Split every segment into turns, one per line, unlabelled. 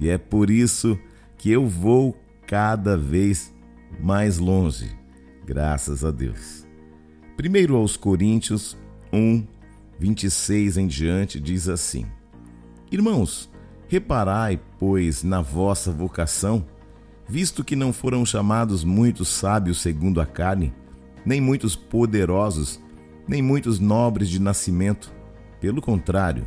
E é por isso que eu vou cada vez mais longe, graças a Deus. Primeiro aos Coríntios 1, 26 em diante diz assim: Irmãos, reparai, pois, na vossa vocação, visto que não foram chamados muitos sábios segundo a carne, nem muitos poderosos, nem muitos nobres de nascimento. Pelo contrário,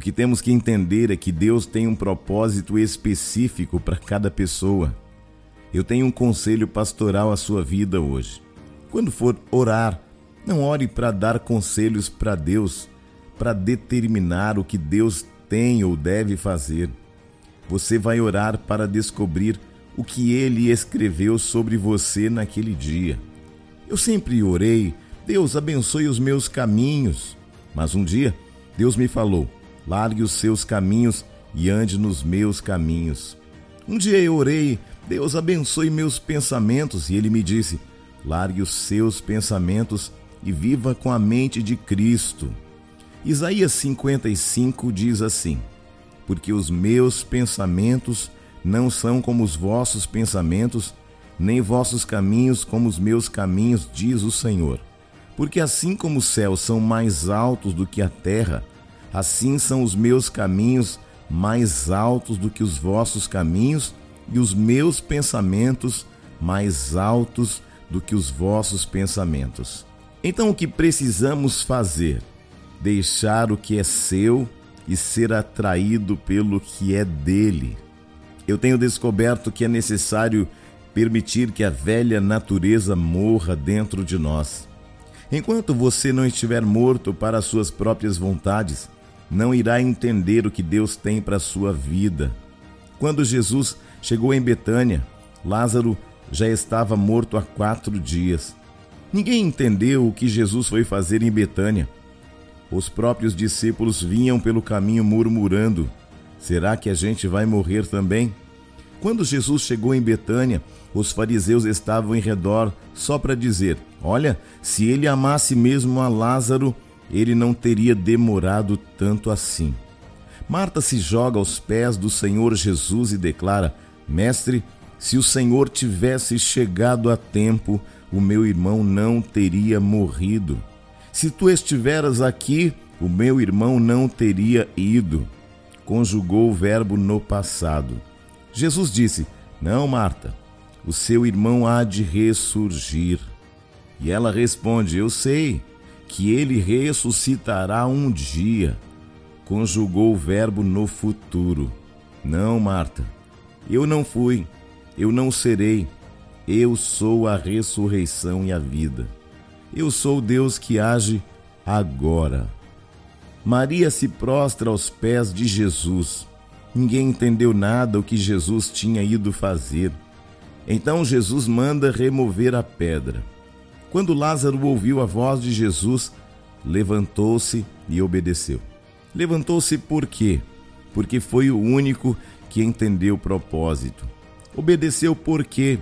O que temos que entender é que Deus tem um propósito específico para cada pessoa. Eu tenho um conselho pastoral à sua vida hoje. Quando for orar, não ore para dar conselhos para Deus, para determinar o que Deus tem ou deve fazer. Você vai orar para descobrir o que ele escreveu sobre você naquele dia. Eu sempre orei, Deus abençoe os meus caminhos. Mas um dia, Deus me falou: largue os seus caminhos e ande nos meus caminhos. Um dia eu orei, Deus abençoe meus pensamentos, e ele me disse: largue os seus pensamentos e viva com a mente de Cristo. Isaías 55 diz assim: Porque os meus pensamentos não são como os vossos pensamentos, nem vossos caminhos como os meus caminhos, diz o Senhor. Porque assim como os céus são mais altos do que a terra, Assim são os meus caminhos mais altos do que os vossos caminhos, e os meus pensamentos mais altos do que os vossos pensamentos. Então, o que precisamos fazer? Deixar o que é seu e ser atraído pelo que é dele. Eu tenho descoberto que é necessário permitir que a velha natureza morra dentro de nós. Enquanto você não estiver morto para as suas próprias vontades, não irá entender o que Deus tem para a sua vida. Quando Jesus chegou em Betânia, Lázaro já estava morto há quatro dias. Ninguém entendeu o que Jesus foi fazer em Betânia. Os próprios discípulos vinham pelo caminho murmurando: Será que a gente vai morrer também? Quando Jesus chegou em Betânia, os fariseus estavam em redor só para dizer: Olha, se ele amasse mesmo a Lázaro, ele não teria demorado tanto assim. Marta se joga aos pés do Senhor Jesus e declara: Mestre, se o Senhor tivesse chegado a tempo, o meu irmão não teria morrido. Se tu estiveras aqui, o meu irmão não teria ido. Conjugou o verbo no passado. Jesus disse: Não, Marta, o seu irmão há de ressurgir. E ela responde: Eu sei que ele ressuscitará um dia. Conjugou o verbo no futuro. Não, Marta, eu não fui, eu não serei. Eu sou a ressurreição e a vida. Eu sou Deus que age agora. Maria se prostra aos pés de Jesus. Ninguém entendeu nada o que Jesus tinha ido fazer. Então Jesus manda remover a pedra. Quando Lázaro ouviu a voz de Jesus, levantou-se e obedeceu. Levantou-se por quê? Porque foi o único que entendeu o propósito. Obedeceu por quê?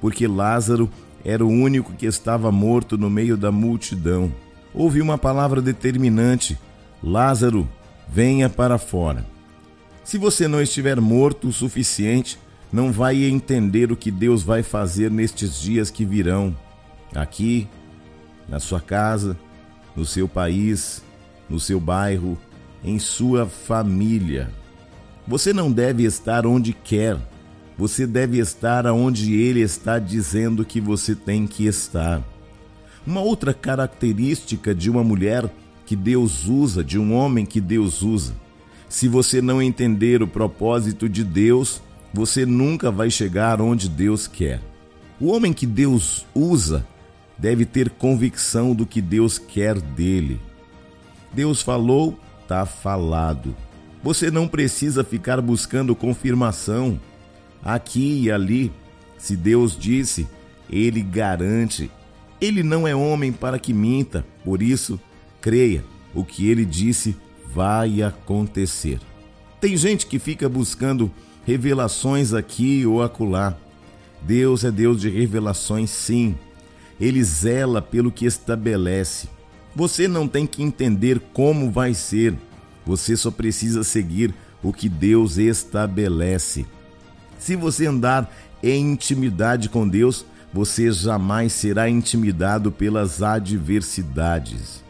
Porque Lázaro era o único que estava morto no meio da multidão. Houve uma palavra determinante: Lázaro, venha para fora. Se você não estiver morto o suficiente, não vai entender o que Deus vai fazer nestes dias que virão aqui, na sua casa, no seu país, no seu bairro, em sua família. Você não deve estar onde quer, você deve estar aonde ele está dizendo que você tem que estar. Uma outra característica de uma mulher que Deus usa, de um homem que Deus usa. Se você não entender o propósito de Deus, você nunca vai chegar onde Deus quer. O homem que Deus usa deve ter convicção do que Deus quer dele. Deus falou, está falado. Você não precisa ficar buscando confirmação aqui e ali. Se Deus disse, ele garante. Ele não é homem para que minta, por isso, creia, o que ele disse vai acontecer. Tem gente que fica buscando revelações aqui ou acolá. Deus é Deus de revelações, sim. Ele zela pelo que estabelece. Você não tem que entender como vai ser, você só precisa seguir o que Deus estabelece. Se você andar em intimidade com Deus, você jamais será intimidado pelas adversidades.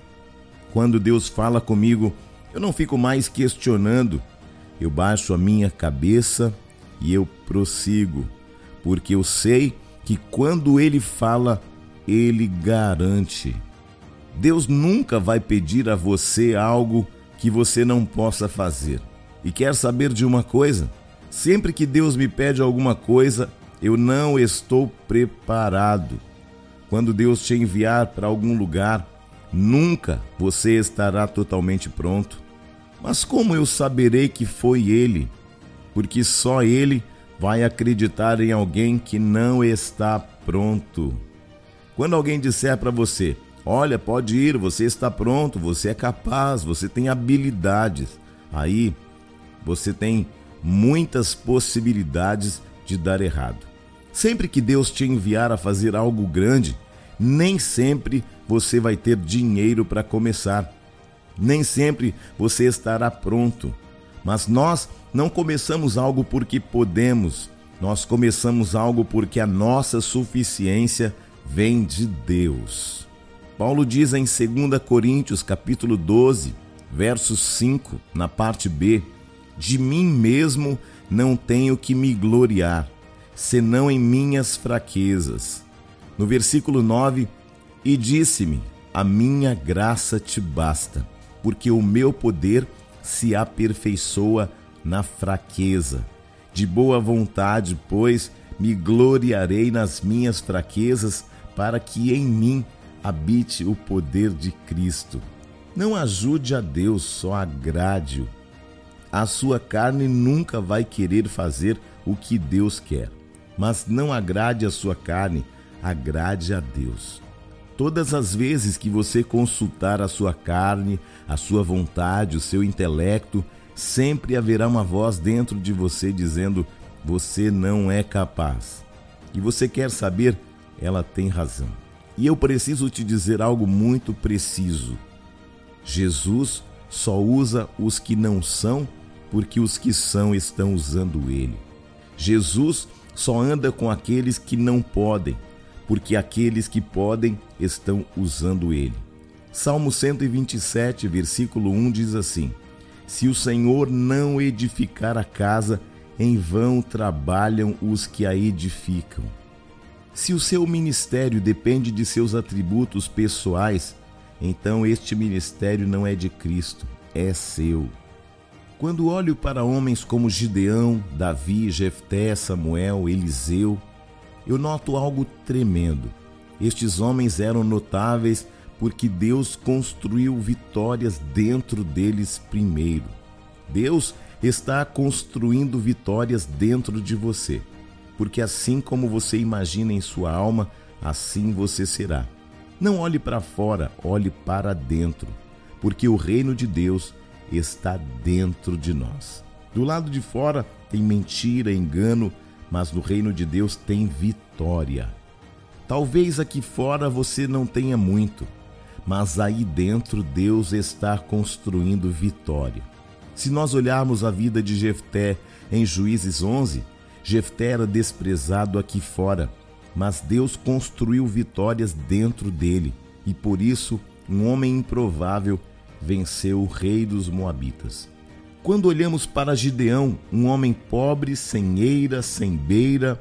Quando Deus fala comigo, eu não fico mais questionando, eu baixo a minha cabeça e eu prossigo, porque eu sei que quando Ele fala, Ele garante. Deus nunca vai pedir a você algo que você não possa fazer. E quer saber de uma coisa? Sempre que Deus me pede alguma coisa, eu não estou preparado. Quando Deus te enviar para algum lugar, nunca você estará totalmente pronto. Mas como eu saberei que foi Ele? Porque só Ele vai acreditar em alguém que não está pronto. Quando alguém disser para você, olha, pode ir, você está pronto, você é capaz, você tem habilidades, aí você tem muitas possibilidades de dar errado. Sempre que Deus te enviar a fazer algo grande, nem sempre você vai ter dinheiro para começar. Nem sempre você estará pronto. Mas nós não começamos algo porque podemos, nós começamos algo porque a nossa suficiência vem de Deus. Paulo diz em 2 Coríntios, capítulo 12, verso 5, na parte B: de mim mesmo não tenho que me gloriar, senão em minhas fraquezas. No versículo 9, e disse-me: A minha graça te basta, porque o meu poder se aperfeiçoa na fraqueza. De boa vontade, pois, me gloriarei nas minhas fraquezas, para que em mim habite o poder de Cristo. Não ajude a Deus, só agrade-o a sua carne nunca vai querer fazer o que Deus quer. Mas não agrade a sua carne, agrade a Deus. Todas as vezes que você consultar a sua carne, a sua vontade, o seu intelecto, sempre haverá uma voz dentro de você dizendo: você não é capaz. E você quer saber? Ela tem razão. E eu preciso te dizer algo muito preciso. Jesus só usa os que não são porque os que são estão usando ele. Jesus só anda com aqueles que não podem, porque aqueles que podem estão usando ele. Salmo 127, versículo 1 diz assim: Se o Senhor não edificar a casa, em vão trabalham os que a edificam. Se o seu ministério depende de seus atributos pessoais, então este ministério não é de Cristo, é seu. Quando olho para homens como Gideão, Davi, Jefté, Samuel, Eliseu, eu noto algo tremendo. Estes homens eram notáveis porque Deus construiu vitórias dentro deles primeiro. Deus está construindo vitórias dentro de você, porque assim como você imagina em sua alma, assim você será. Não olhe para fora, olhe para dentro, porque o reino de Deus está dentro de nós. Do lado de fora tem mentira, engano, mas no reino de Deus tem vitória. Talvez aqui fora você não tenha muito, mas aí dentro Deus está construindo vitória. Se nós olharmos a vida de Jefté em Juízes 11, Jefté era desprezado aqui fora, mas Deus construiu vitórias dentro dele, e por isso um homem improvável venceu o rei dos Moabitas. Quando olhamos para Gideão, um homem pobre, sem eira, sem beira,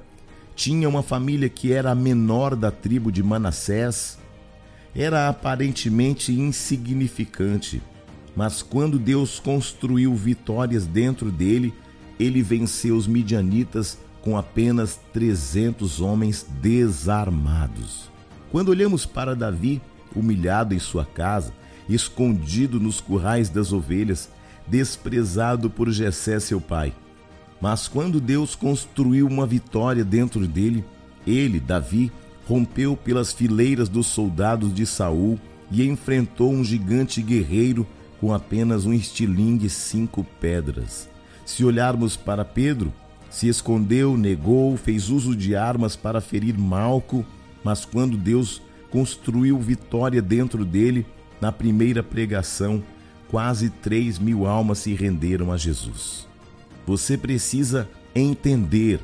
tinha uma família que era a menor da tribo de Manassés, era aparentemente insignificante, mas quando Deus construiu vitórias dentro dele, ele venceu os midianitas com apenas 300 homens desarmados. Quando olhamos para Davi, humilhado em sua casa, escondido nos currais das ovelhas, desprezado por Jessé seu pai. Mas quando Deus construiu uma vitória dentro dele, ele, Davi, rompeu pelas fileiras dos soldados de Saul e enfrentou um gigante guerreiro com apenas um estilingue e cinco pedras. Se olharmos para Pedro, se escondeu, negou, fez uso de armas para ferir Malco, mas quando Deus construiu vitória dentro dele, na primeira pregação, quase três mil almas se renderam a Jesus. Você precisa entender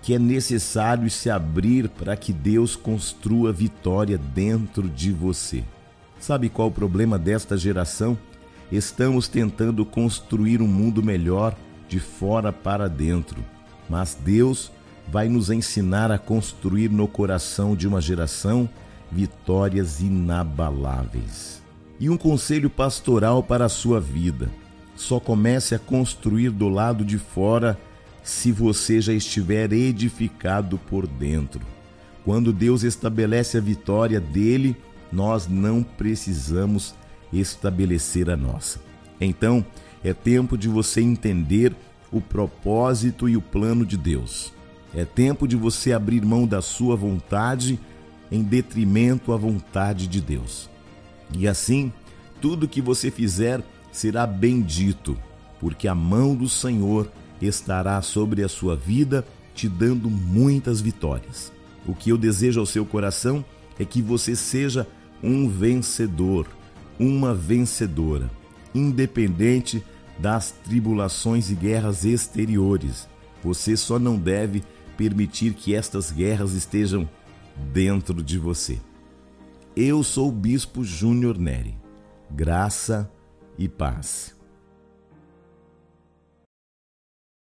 que é necessário se abrir para que Deus construa vitória dentro de você. Sabe qual o problema desta geração? Estamos tentando construir um mundo melhor de fora para dentro mas Deus vai nos ensinar a construir no coração de uma geração vitórias inabaláveis. E um conselho pastoral para a sua vida: só comece a construir do lado de fora se você já estiver edificado por dentro. Quando Deus estabelece a vitória dele, nós não precisamos estabelecer a nossa. Então, é tempo de você entender o propósito e o plano de Deus. É tempo de você abrir mão da sua vontade em detrimento à vontade de Deus. E assim, tudo que você fizer será bendito, porque a mão do Senhor estará sobre a sua vida, te dando muitas vitórias. O que eu desejo ao seu coração é que você seja um vencedor, uma vencedora, independente das tribulações e guerras exteriores. Você só não deve permitir que estas guerras estejam dentro de você. Eu sou o Bispo Júnior Neri. Graça e paz.